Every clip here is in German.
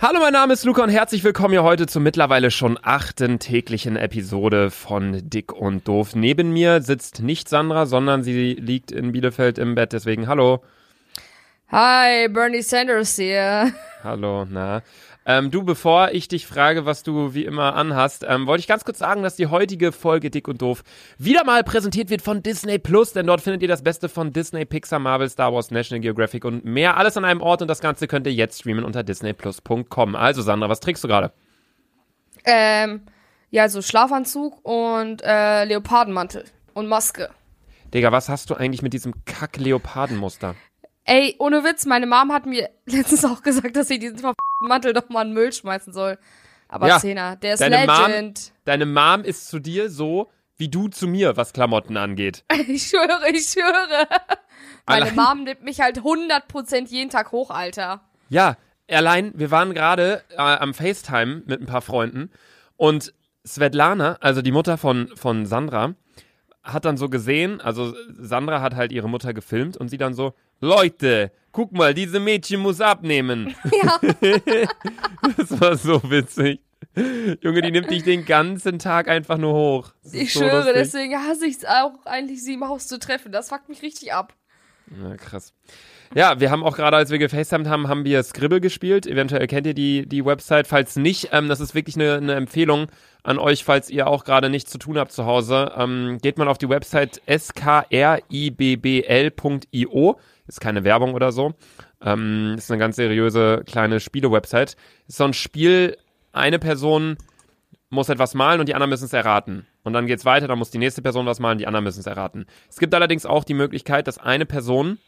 Hallo, mein Name ist Luca und herzlich willkommen hier heute zur mittlerweile schon achten täglichen Episode von Dick und Doof. Neben mir sitzt nicht Sandra, sondern sie liegt in Bielefeld im Bett, deswegen hallo. Hi, Bernie Sanders hier. Hallo, na. Ähm, du, bevor ich dich frage, was du wie immer anhast, ähm, wollte ich ganz kurz sagen, dass die heutige Folge Dick und Doof wieder mal präsentiert wird von Disney Plus, denn dort findet ihr das Beste von Disney, Pixar, Marvel, Star Wars, National Geographic und mehr. Alles an einem Ort und das Ganze könnt ihr jetzt streamen unter disneyplus.com. Also, Sandra, was trägst du gerade? Ähm, ja, so Schlafanzug und äh, Leopardenmantel und Maske. Digga, was hast du eigentlich mit diesem Kack-Leopardenmuster? Ey, ohne Witz, meine Mom hat mir letztens auch gesagt, dass ich diesen Mantel doch mal in den Müll schmeißen soll. Aber Ja, Zehner, der ist deine Mom- Legend. Deine Mom ist zu dir so, wie du zu mir, was Klamotten angeht. Ich schwöre, ich schwöre. Meine Allein- Mom nimmt mich halt 100% jeden Tag hoch, Alter. Ja, allein, wir waren gerade äh, am FaceTime mit ein paar Freunden und Svetlana, also die Mutter von, von Sandra, hat dann so gesehen, also Sandra hat halt ihre Mutter gefilmt und sie dann so, Leute, guck mal, diese Mädchen muss abnehmen. Ja. Das war so witzig. Junge, die nimmt dich den ganzen Tag einfach nur hoch. Ich so schwöre, lustig. deswegen hasse ich es auch eigentlich, sie im Haus zu treffen. Das fuckt mich richtig ab. Ja, krass. Ja, wir haben auch gerade, als wir gefacetimed haben, haben wir Scribble gespielt. Eventuell kennt ihr die, die Website. Falls nicht, ähm, das ist wirklich eine, eine Empfehlung an euch, falls ihr auch gerade nichts zu tun habt zu Hause. Ähm, geht mal auf die Website skribbl.io. Ist keine Werbung oder so. Ähm, ist eine ganz seriöse kleine Spiele-Website. Ist so ein Spiel, eine Person muss etwas malen und die anderen müssen es erraten. Und dann geht's weiter, dann muss die nächste Person was malen, die anderen müssen es erraten. Es gibt allerdings auch die Möglichkeit, dass eine Person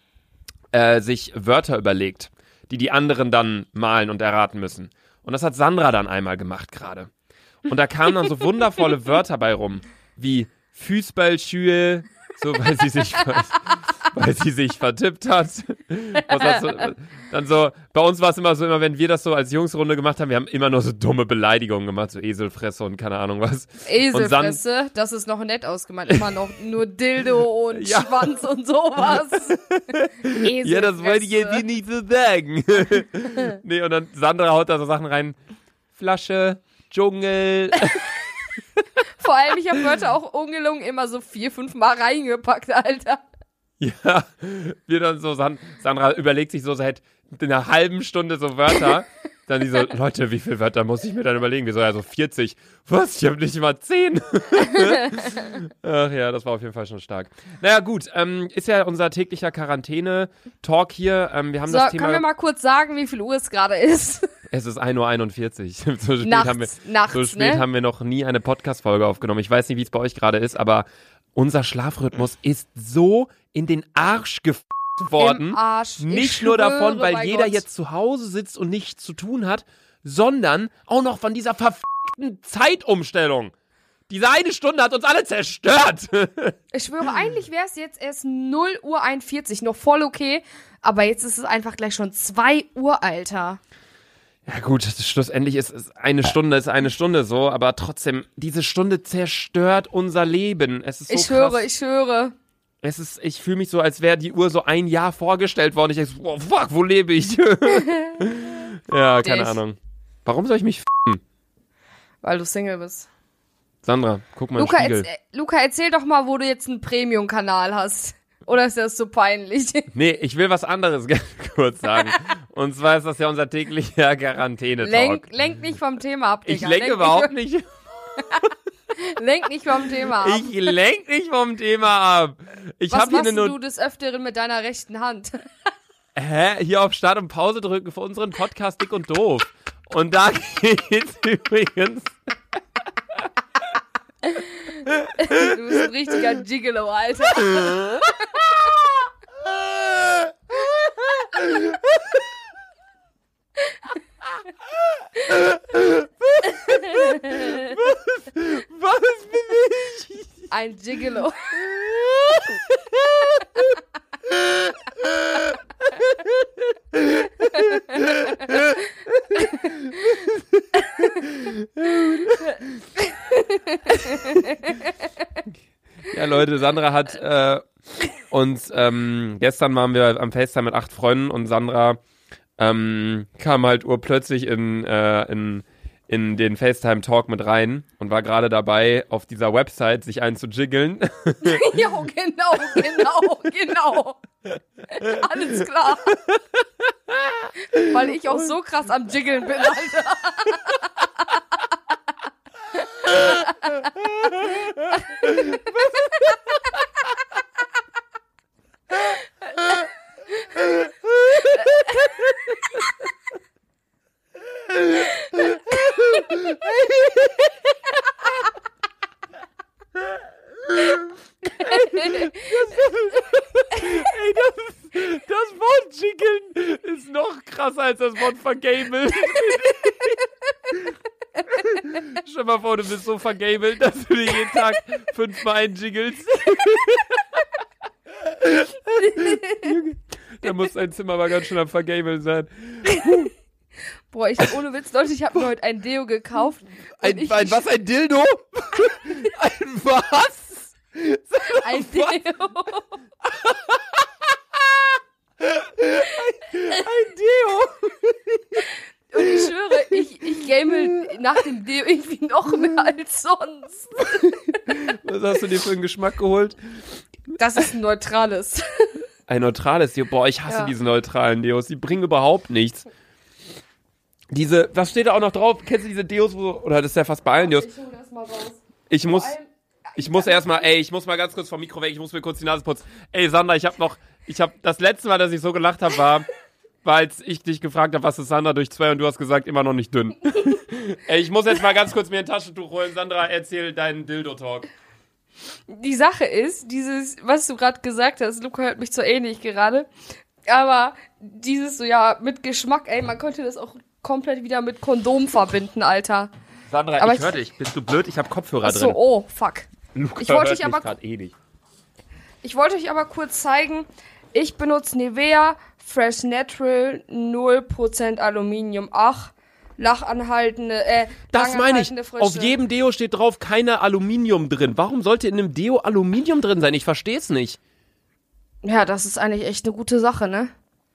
äh, sich Wörter überlegt, die die anderen dann malen und erraten müssen. Und das hat Sandra dann einmal gemacht gerade. Und da kamen dann so wundervolle Wörter bei rum, wie Fußballschuhe, so weil sie sich weil sie sich vertippt hat. Dann so, bei uns war es immer so, immer wenn wir das so als Jungsrunde gemacht haben, wir haben immer nur so dumme Beleidigungen gemacht, so Eselfresse und keine Ahnung was. Eselfresse, das ist noch nett ausgemalt. Immer noch nur Dildo und Ja. Schwanz und sowas. Eselfresse. Ja, das wollte ich jetzt nicht so sagen. nee, und dann Sandra haut da so Sachen rein. Flasche, Dschungel. Vor allem, ich habe Wörter auch ungelungen immer so vier, fünf Mal reingepackt, Alter. ja, wir dann so, San Sandra überlegt sich so seit einer halben Stunde so Wörter. Dann die so, Leute, wie viele Wörter muss ich mir dann überlegen? Wir so, ja, so 40. Was? Ich habe nicht mal 10. Ach ja, das war auf jeden Fall schon stark. Naja, gut, ähm, ist ja unser täglicher Quarantäne-Talk hier. Ähm, wir haben So, das können Thema. wir mal kurz sagen, wie viel Uhr es gerade ist? Es ist 1.41 Uhr. so spät, Nachts, haben wir, nachts, so spät ne? haben wir noch nie eine Podcast-Folge aufgenommen. Ich weiß nicht, wie es bei euch gerade ist, aber unser Schlafrhythmus ist so in den Arsch gef worden. Im Arsch. Ich Nicht nur davon, weil bei jeder Gott. jetzt zu Hause sitzt und nichts zu tun hat, sondern auch noch von dieser verfickten Zeitumstellung. Diese eine Stunde hat uns alle zerstört. Ich schwöre, eigentlich wäre es jetzt erst 0 Uhr 41, noch voll okay. Aber jetzt ist es einfach gleich schon 2 Uhr, Alter. Ja gut, schlussendlich ist es eine Stunde ist eine Stunde so, aber trotzdem, diese Stunde zerstört unser Leben. Es ist so ich krass. höre, ich höre. Es ist, ich fühle mich so, als wäre die Uhr so ein Jahr vorgestellt worden. Ich denke, so, oh, fuck, wo lebe ich? ja, keine Dich. Ahnung. Warum soll ich mich f***en? Weil du Single bist. Sandra, guck mal Luca, im Spiegel. erz äh, Luca, erzähl doch mal, wo du jetzt einen Premium-Kanal hast. Oder ist das so peinlich? Nee, ich will was anderes ganz kurz sagen. Und zwar ist das ja unser täglicher Quarantäne-Talk. lenk, lenk nicht vom Thema ab, ich Digga. lenke lenk überhaupt nicht, nicht. Lenk nicht vom Thema ab. Ich lenk nicht vom Thema ab. Ich Was machst du des Öfteren mit deiner rechten Hand? Hä? Hier auf Start und Pause drücken für unseren Podcast Dick und Doof. Und da geht's übrigens. Du bist ein richtiger Gigolo, Alter. Was bin ich? Ein Gigolo. Ja, Leute, Sandra hat äh, uns, ähm, gestern waren wir am FaceTime mit acht Freunden und Sandra ähm, kam halt urplötzlich in, äh, in, in den FaceTime-Talk mit rein und war gerade dabei, auf dieser Website sich einzujiggeln. ja, genau, genau, genau. Alles klar. Weil ich auch so krass am Jiggeln bin, Alter. Ey, das, ist, das Wort jiggeln ist noch krasser als das Wort vergabelt. Stell mal vor, du bist so vergabelt, dass du dir jeden Tag fünfmal einjiggelst. Junge, da muss dein Zimmer aber ganz schön am Vergabeln sein. Boah, ich ohne Witz, Leute, ich habe mir heute ein Deo gekauft. Ein, ich, ein was, ein Dildo? ein was? Ein Deo. Ein Deo? Und ich schwöre, ich, ich game nach dem Deo irgendwie noch mehr als sonst. Was hast du dir für einen Geschmack geholt? Das ist ein neutrales. Ein neutrales Deo. Boah, ich hasse Ja. diese neutralen Deos. Die bringen überhaupt nichts. Diese, was steht da auch noch drauf? Kennst du diese Deos, wo, oder das ist ja fast bei allen Deos. Ich hol das mal raus. Ich muss, ich muss erstmal, ey, ich muss mal ganz kurz vom Mikro weg, ich muss mir kurz die Nase putzen. Ey, Sandra, ich hab noch, ich hab, das letzte Mal, dass ich so gelacht habe, war, als ich dich gefragt habe, was ist Sandra durch zwei und du hast gesagt, immer noch nicht dünn. ey, ich muss jetzt mal ganz kurz mir ein Taschentuch holen. Sandra, erzähl deinen Dildo-Talk. Die Sache ist, dieses, was du gerade gesagt hast, Luca hört mich zwar ähnlich gerade, aber dieses so, ja, mit Geschmack, ey, man könnte das auch komplett wieder mit Kondom verbinden, Alter. Sandra, Aber ich ich- hör dich. Bist du blöd? Ich hab Kopfhörer Ach so, drin. oh, fuck. Luca ich wollte hört dich aber- eh nicht. Ich wollte euch aber kurz zeigen, ich benutze Nivea Fresh Natural 0% Aluminium. Ach, lachanhaltende, äh, Das meine ich. Frische. Auf jedem Deo steht drauf, keine Aluminium drin. Warum sollte in einem Deo Aluminium drin sein? Ich verstehe es nicht. Ja, das ist eigentlich echt eine gute Sache, ne?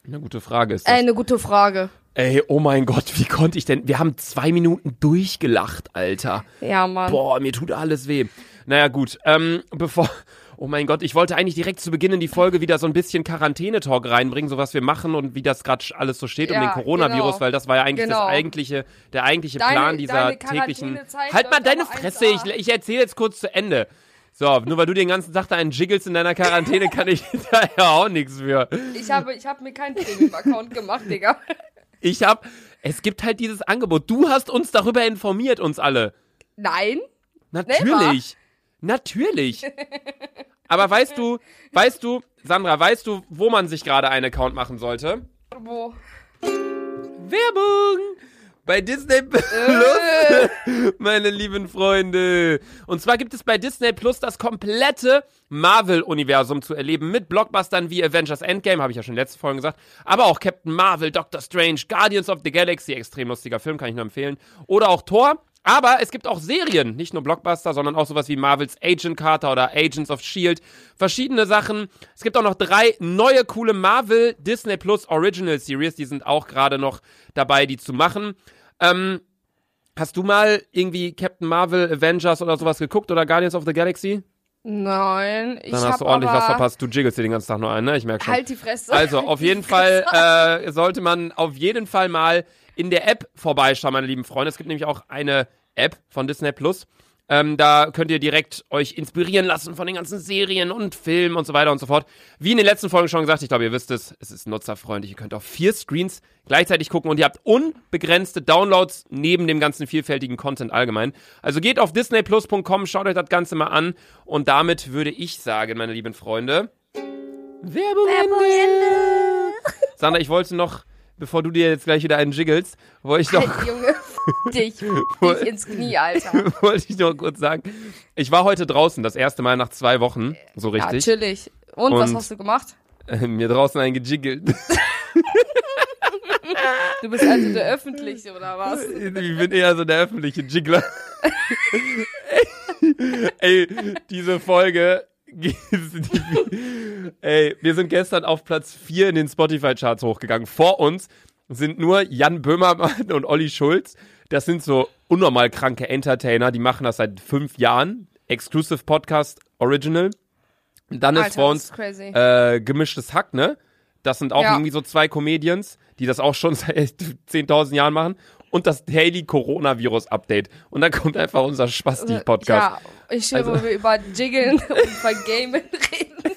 Eine gute Frage ist Äh, das. eine gute Frage. Ey, oh mein Gott, wie konnte ich denn? Wir haben zwei Minuten durchgelacht, Alter. Ja, Mann. Boah, mir tut alles weh. Naja, gut. Ähm, bevor. Oh mein Gott, ich wollte eigentlich direkt zu Beginn in die Folge wieder so ein bisschen Quarantäne-Talk reinbringen, so was wir machen und wie das gerade alles so steht um Ja, den Coronavirus, genau. weil das war ja eigentlich Genau. das eigentliche, der eigentliche Deine- Plan dieser täglichen. Halt mal deine Fresse, ich, 1A. ich erzähle jetzt kurz zu Ende. So, nur weil du den ganzen Tag da einen jiggelst in deiner Quarantäne, kann ich da ja auch nichts für. Ich habe, ich habe mir keinen Premium-Account gemacht, Digga. Ich hab, es gibt halt dieses Angebot. Du hast uns darüber informiert, uns alle. Nein? Natürlich. Natürlich. Aber weißt du, weißt du, Sandra, weißt du, wo man sich gerade einen Account machen sollte? Wo? Werbung! Bei Disney Plus, meine lieben Freunde. Und zwar gibt es bei Disney Plus das komplette Marvel-Universum zu erleben mit Blockbustern wie Avengers Endgame, habe ich ja schon in letzten Folgen gesagt, aber auch Captain Marvel, Doctor Strange, Guardians of the Galaxy, extrem lustiger Film, kann ich nur empfehlen, oder auch Thor. Aber es gibt auch Serien, nicht nur Blockbuster, sondern auch sowas wie Marvels Agent Carter oder Agents of Shield. Verschiedene Sachen. Es gibt auch noch drei neue coole Marvel Disney Plus Original Series. Die sind auch gerade noch dabei, die zu machen. Ähm, hast du mal irgendwie Captain Marvel, Avengers oder sowas geguckt oder Guardians of the Galaxy? Nein. Ich Dann hast du ordentlich was verpasst. Du jiggelst dir den ganzen Tag nur ein, ne? Ich merke schon. Halt die Fresse. Also, auf jeden Fall äh, sollte man auf jeden Fall mal in der App vorbeischauen, meine lieben Freunde. Es gibt nämlich auch eine App von Disney Plus. Ähm, da könnt ihr direkt euch inspirieren lassen von den ganzen Serien und Filmen und so weiter und so fort. Wie in den letzten Folgen schon gesagt, ich glaube, ihr wisst es, es ist nutzerfreundlich. Ihr könnt auf vier Screens gleichzeitig gucken und ihr habt unbegrenzte Downloads neben dem ganzen vielfältigen Content allgemein. Also geht auf disneyplus.com, schaut euch das Ganze mal an und damit würde ich sagen, meine lieben Freunde, Werbung, Ende. Sandra, ich wollte noch, bevor du dir jetzt gleich wieder einen jiggelst, wollte ich noch, Halt, Junge, dich, dich ins Knie, Alter. wollte ich noch kurz sagen, ich war heute draußen, das erste Mal nach zwei Wochen, so Ja, richtig, chillig. Und, was Und- hast du gemacht? mir draußen einen gejiggelt. Du bist also der Öffentliche, oder was? Ich bin eher so der öffentliche Jiggler. Ey, diese Folge. Ey, wir sind gestern auf Platz 4 in den Spotify-Charts hochgegangen. Vor uns sind nur Jan Böhmermann und Olli Schulz. Das sind so unnormal kranke Entertainer, die machen das seit fünf Jahren. Exclusive Podcast Original. Dann ist Alter, vor das uns ist äh, gemischtes Hack, ne? Das sind auch Ja. irgendwie so zwei Comedians, die das auch schon seit 10.000 Jahren machen. Und das Daily Coronavirus Update. Und dann kommt einfach unser Spasti-Podcast. Ja, ich höre, Also- wo wir über Jiggeln und über Gamen reden.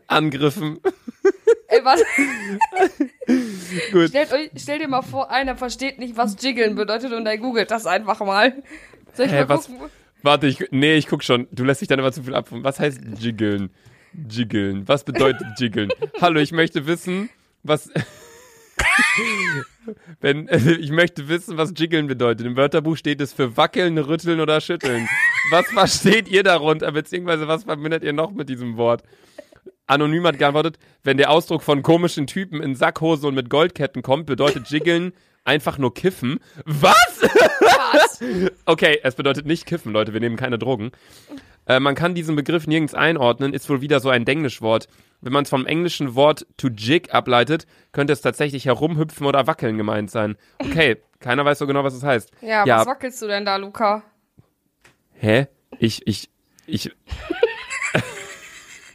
Angriffen. Ey, was? Gut. Stellt euch, stell dir mal vor, einer versteht nicht, was Jiggeln bedeutet und er googelt das einfach mal. Soll ich Hä, mal was-? Warte, ich, nee, ich guck schon. Du lässt dich dann immer zu viel ab. Was heißt jiggeln? Jiggeln. Was bedeutet jiggeln? Hallo, ich möchte wissen, was. Wenn, ich möchte wissen, was jiggeln bedeutet. Im Wörterbuch steht es für wackeln, rütteln oder schütteln. Was versteht ihr darunter? Beziehungsweise was verbindet ihr noch mit diesem Wort? Anonym hat geantwortet, wenn der Ausdruck von komischen Typen in Sackhose und mit Goldketten kommt, bedeutet jiggeln einfach nur kiffen. Was? Was? Okay, es bedeutet nicht kiffen, Leute, wir nehmen keine Drogen. Äh, man kann diesen Begriff nirgends einordnen, ist wohl wieder so ein Denglischwort. Wenn man es vom englischen Wort to jig ableitet, könnte es tatsächlich herumhüpfen oder wackeln gemeint sein. Okay, keiner weiß so genau, was es heißt. Ja, Ja. was wackelst du denn da, Luca? Hä? Ich, ich, ich.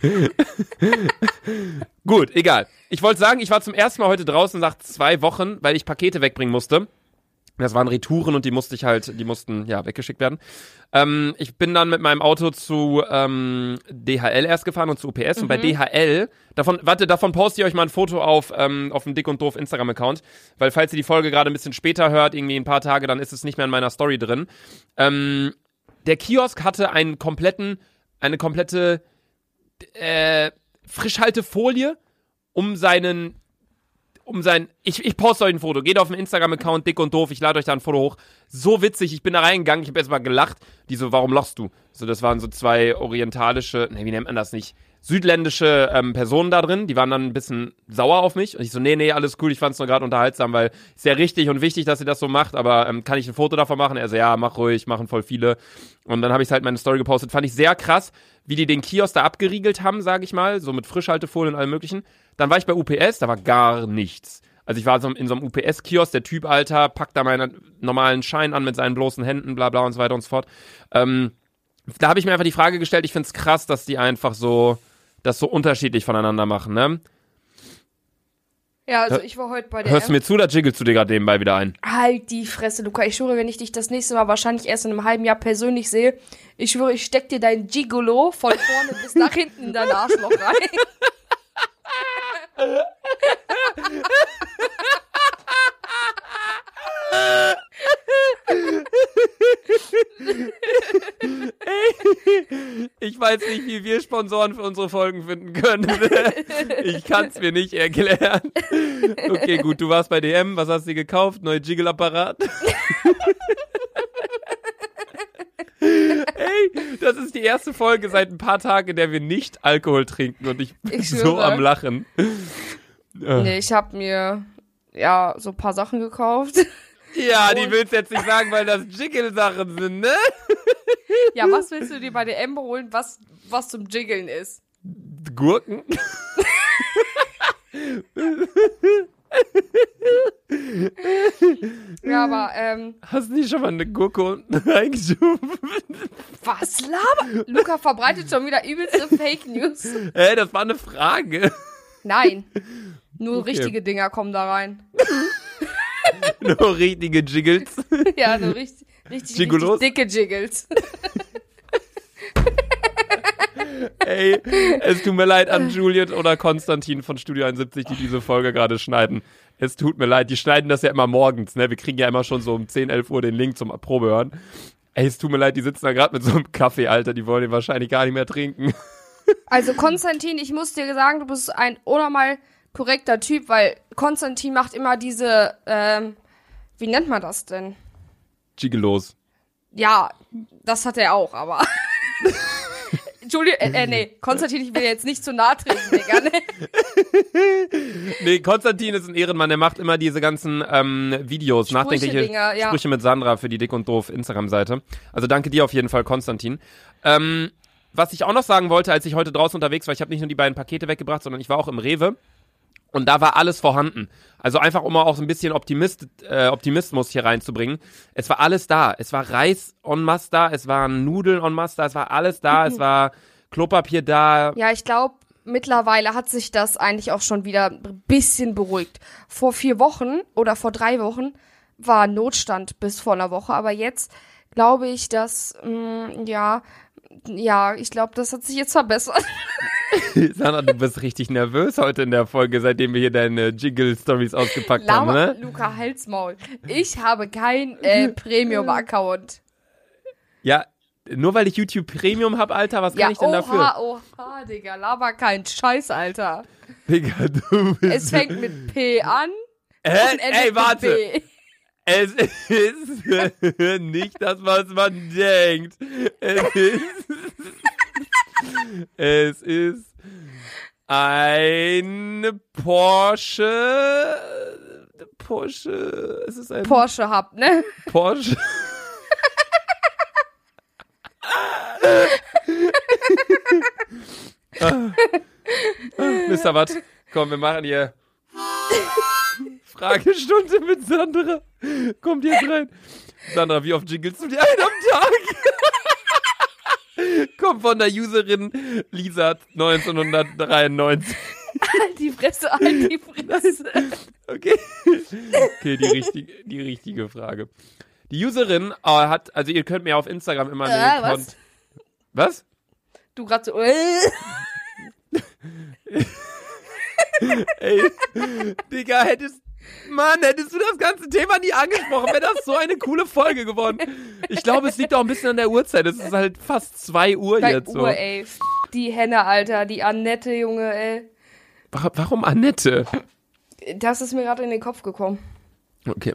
Gut, egal. Ich wollte sagen, ich war zum ersten Mal heute draußen nach zwei Wochen, weil ich Pakete wegbringen musste. Das waren Retouren und die musste ich halt, die mussten ja weggeschickt werden. Ähm, ich bin dann mit meinem Auto zu ähm, DHL erst gefahren und zu UPS und bei DHL, davon, warte, davon poste ich euch mal ein Foto auf, ähm, auf dem Dick und Doof Instagram-Account, weil falls ihr die Folge gerade ein bisschen später hört, irgendwie ein paar Tage, dann ist es nicht mehr in meiner Story drin. Ähm, der Kiosk hatte einen kompletten, eine komplette äh, Frischhaltefolie um seinen, um sein, ich, ich poste euch ein Foto, geht auf den Instagram-Account dick und doof, ich lade euch da ein Foto hoch. So witzig, ich bin da reingegangen, ich habe erstmal gelacht. Die so, warum lachst du? So, das waren so zwei orientalische, ne, wie nennt man das nicht? Südländische ähm, Personen da drin, die waren dann ein bisschen sauer auf mich. Und ich so, nee, nee, alles cool, ich fand's nur gerade unterhaltsam, weil ist ja richtig und wichtig, dass ihr das so macht, aber ähm, kann ich ein Foto davon machen? Er so, ja, mach ruhig, machen voll viele. Und dann habe ich halt meine Story gepostet. Fand ich sehr krass, wie die den Kiosk da abgeriegelt haben, sage ich mal, so mit Frischhaltefolien und allem möglichen. Dann war ich bei UPS, da war gar nichts. Also ich war so in so einem UPS-Kiosk, der Typ, Alter, packt da meinen normalen Schein an mit seinen bloßen Händen, bla bla und so weiter und so fort. Ähm, da habe ich mir einfach die Frage gestellt, ich find's krass, dass die einfach so das so unterschiedlich voneinander machen, ne? Ja, also ich war heute bei der Hörst du mir zu, da jiggelst du dir gerade nebenbei wieder ein? Halt die Fresse, Luca. Ich schwöre, wenn ich dich das nächste Mal wahrscheinlich erst in einem halben Jahr persönlich sehe, ich schwöre, ich steck dir dein Gigolo von vorne bis nach hinten in dein Arschloch rein. Ich weiß nicht, wie wir Sponsoren für unsere Folgen finden können. Ich kann's mir nicht erklären. Okay, gut, du warst bei DM, was hast du dir gekauft? Neue Jiggle-Apparat? Ey, das ist die erste Folge seit ein paar Tagen, in der wir nicht Alkohol trinken und ich bin Ich so am Lachen. nee, ich hab mir, ja, so ein paar Sachen gekauft. Ja, die Und- willst du jetzt nicht sagen, weil das Jiggle-Sachen sind, ne? Ja, was willst du dir bei DM holen, was, was zum Jiggeln ist? Gurken? Ja, aber, ähm, Hast du nicht schon mal eine Gurke unten reingeschoben? was laber? Luca verbreitet schon wieder übelste Fake News. Hä, das war eine Frage. Nein. Nur Okay. richtige Dinger kommen da rein. Nur richtige Jiggles. Ja, so richtig, richtig, Gigolos? richtig dicke Jiggles. Ey, es tut mir leid an Juliet oder Konstantin von Studio 71, die diese Folge gerade schneiden. Es tut mir leid, die schneiden das ja immer morgens, ne? Wir kriegen ja immer schon so um 10, 11 Uhr den Link zum Probe hören. Ey, es tut mir leid, die sitzen da gerade mit so einem Kaffee, Alter, die wollen den wahrscheinlich gar nicht mehr trinken. Also Konstantin, ich muss dir sagen, du bist ein unnormal korrekter Typ, weil Konstantin macht immer diese, ähm, wie nennt man das denn? Gigelos. Ja, das hat er auch, aber. Entschuldigung, äh, äh, nee, Konstantin, ich will jetzt nicht zu nahe treten, Digga, ne? Nee, Konstantin ist ein Ehrenmann, der macht immer diese ganzen ähm, Videos, nachdenkliche Dinger, ja. Sprüche mit Sandra für die Dick und Doof Instagram-Seite. Also danke dir auf jeden Fall, Konstantin. Ähm, was ich auch noch sagen wollte, als ich heute draußen unterwegs war, ich habe nicht nur die beiden Pakete weggebracht, sondern ich war auch im Rewe. Und da war alles vorhanden. Also einfach, um auch so ein bisschen Optimist, äh, Optimismus hier reinzubringen. Es war alles da. Es war Reis en masse da, es waren Nudeln en masse da, es war alles da, es war Klopapier da. Ja, ich glaube, mittlerweile hat sich das eigentlich auch schon wieder ein bisschen beruhigt. Vor vier Wochen oder vor drei Wochen war Notstand bis vor einer Woche, aber jetzt glaube ich, dass, mh, ja, ja, ich glaube, das hat sich jetzt verbessert. Sandra, du bist richtig nervös heute in der Folge, seitdem wir hier deine Jiggle-Stories ausgepackt haben, Lama, ne? Luca, Halsmaul. Ich habe kein äh, Premium-Account. Ja, nur weil ich YouTube Premium hab, Alter, was kann Ja, ich denn oha, dafür? oha, Digga, laber kein Scheiß, Alter. Digga, du bist... Es fängt mit P an endet Ey, warte! B. Es ist nicht das, was man denkt. Es ist, es ist ein Porsche. Porsche. Es ist ein Porsche Hub, ne? Porsche. Ah. Ah, Mr. Watt, komm, wir machen hier Fragestunde mit Sandra. Kommt jetzt rein. Sandra, wie oft jingelst du dir einen am Tag? Kommt von der Userin Lisa 1993. Halt die Fresse, halt die Fresse. Okay. Okay, die richtige, die richtige Frage. Die Userin äh, hat, also ihr könnt mir auf Instagram immer Äh, eine was? Kont- Was? Du grad so, äh. Ey, Digga, hättest, Mann, hättest du das ganze Thema nie angesprochen, wäre das so eine coole Folge geworden. Ich glaube, es liegt auch ein bisschen an der Uhrzeit. Es ist halt fast 2 Uhr Bei jetzt so. Uhr, ey. Die Henne, Alter, die Annette, Junge, ey. Wa- Warum Annette? Das ist mir gerade in den Kopf gekommen. Okay.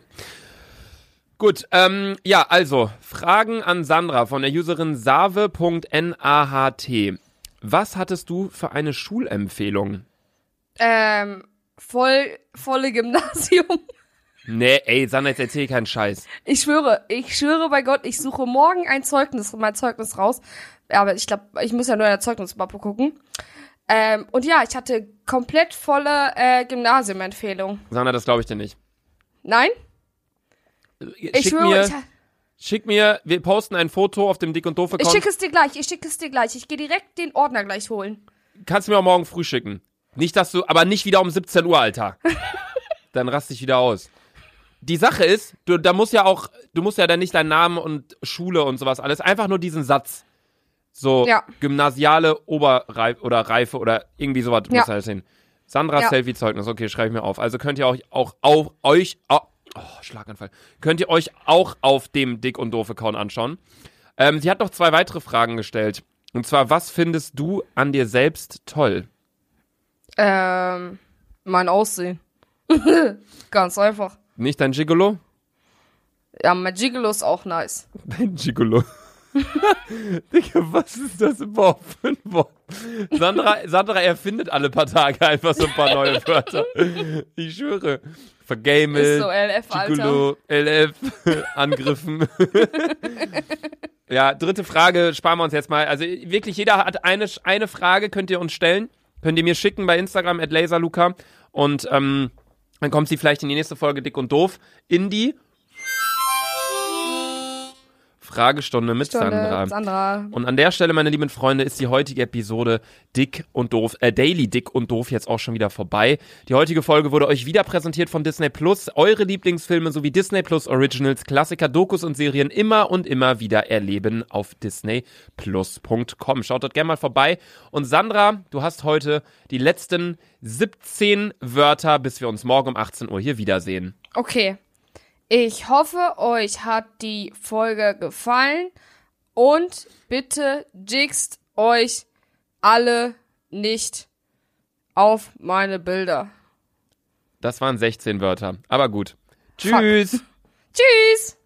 Gut, ähm, ja, also, Fragen an Sandra von der Userin save.naht. Was hattest du für eine Schulempfehlung? Ähm, voll, volle Gymnasium. Nee, ey, Sandra, jetzt erzähl keinen Scheiß. Ich schwöre, ich schwöre bei Gott, ich suche morgen ein Zeugnis, mein Zeugnis raus. Aber ich glaube, ich muss ja nur in der Zeugnismappe gucken. Ähm, und ja, ich hatte komplett volle äh, Gymnasiumempfehlung. Sandra, das glaube ich dir nicht. Nein? Ich schick schwöre, mir, ich, schick mir, wir posten ein Foto auf dem Dick und Doof ich Account. schicke es dir gleich, ich schicke es dir gleich. Ich gehe direkt den Ordner gleich holen. Kannst du mir auch morgen früh schicken. Nicht, dass du, aber nicht wieder um 17 Uhr, Alter. Dann rast dich wieder aus. Die Sache ist, du, da muss ja auch, du musst ja dann nicht deinen Namen und Schule und sowas alles, einfach nur diesen Satz. So, Ja. gymnasiale Oberreife oder Reife oder irgendwie sowas Ja. muss halt hin. Sandras Ja. Selfie-Zeugnis, okay, schreibe ich mir auf. Also könnt ihr euch auch auf euch, au- oh, Schlaganfall, könnt ihr euch auch auf dem Dick und Doof-Account anschauen. Ähm, sie hat noch zwei weitere Fragen gestellt. Und zwar, was findest du an dir selbst toll? Ähm, mein Aussehen. Ganz einfach. Nicht dein Gigolo? Ja, mein Gigolo ist auch nice. Dein Gigolo. Digga, was ist das überhaupt für ein Wort? Sandra, Sandra erfindet alle paar Tage einfach so ein paar neue Wörter. Ich schwöre. Vergamel, Ist so LF. Gigolo, LF, Angriffen. ja, dritte Frage sparen wir uns jetzt mal. Also wirklich, jeder hat eine, eine Frage, könnt ihr uns stellen. Könnt ihr mir schicken bei Instagram at laserluca. Und ähm, dann kommt sie vielleicht in die nächste Folge Dick und Doof in die Fragestunde mit Sandra. Sandra. Und an der Stelle, meine lieben Freunde, ist die heutige Episode Dick und Doof, äh, Daily Dick und Doof jetzt auch schon wieder vorbei. Die heutige Folge wurde euch wieder präsentiert von Disney Plus. Eure Lieblingsfilme sowie Disney Plus Originals, Klassiker, Dokus und Serien immer und immer wieder erleben auf disneyplus.com. Schaut dort gerne mal vorbei. Und Sandra, du hast heute die letzten 17 Wörter, bis wir uns morgen um 18 Uhr hier wiedersehen. Okay. Ich hoffe, euch hat die Folge gefallen und bitte jixt euch alle nicht auf meine Bilder. Das waren 16 Wörter. Aber gut. Tschüss. Tschüss!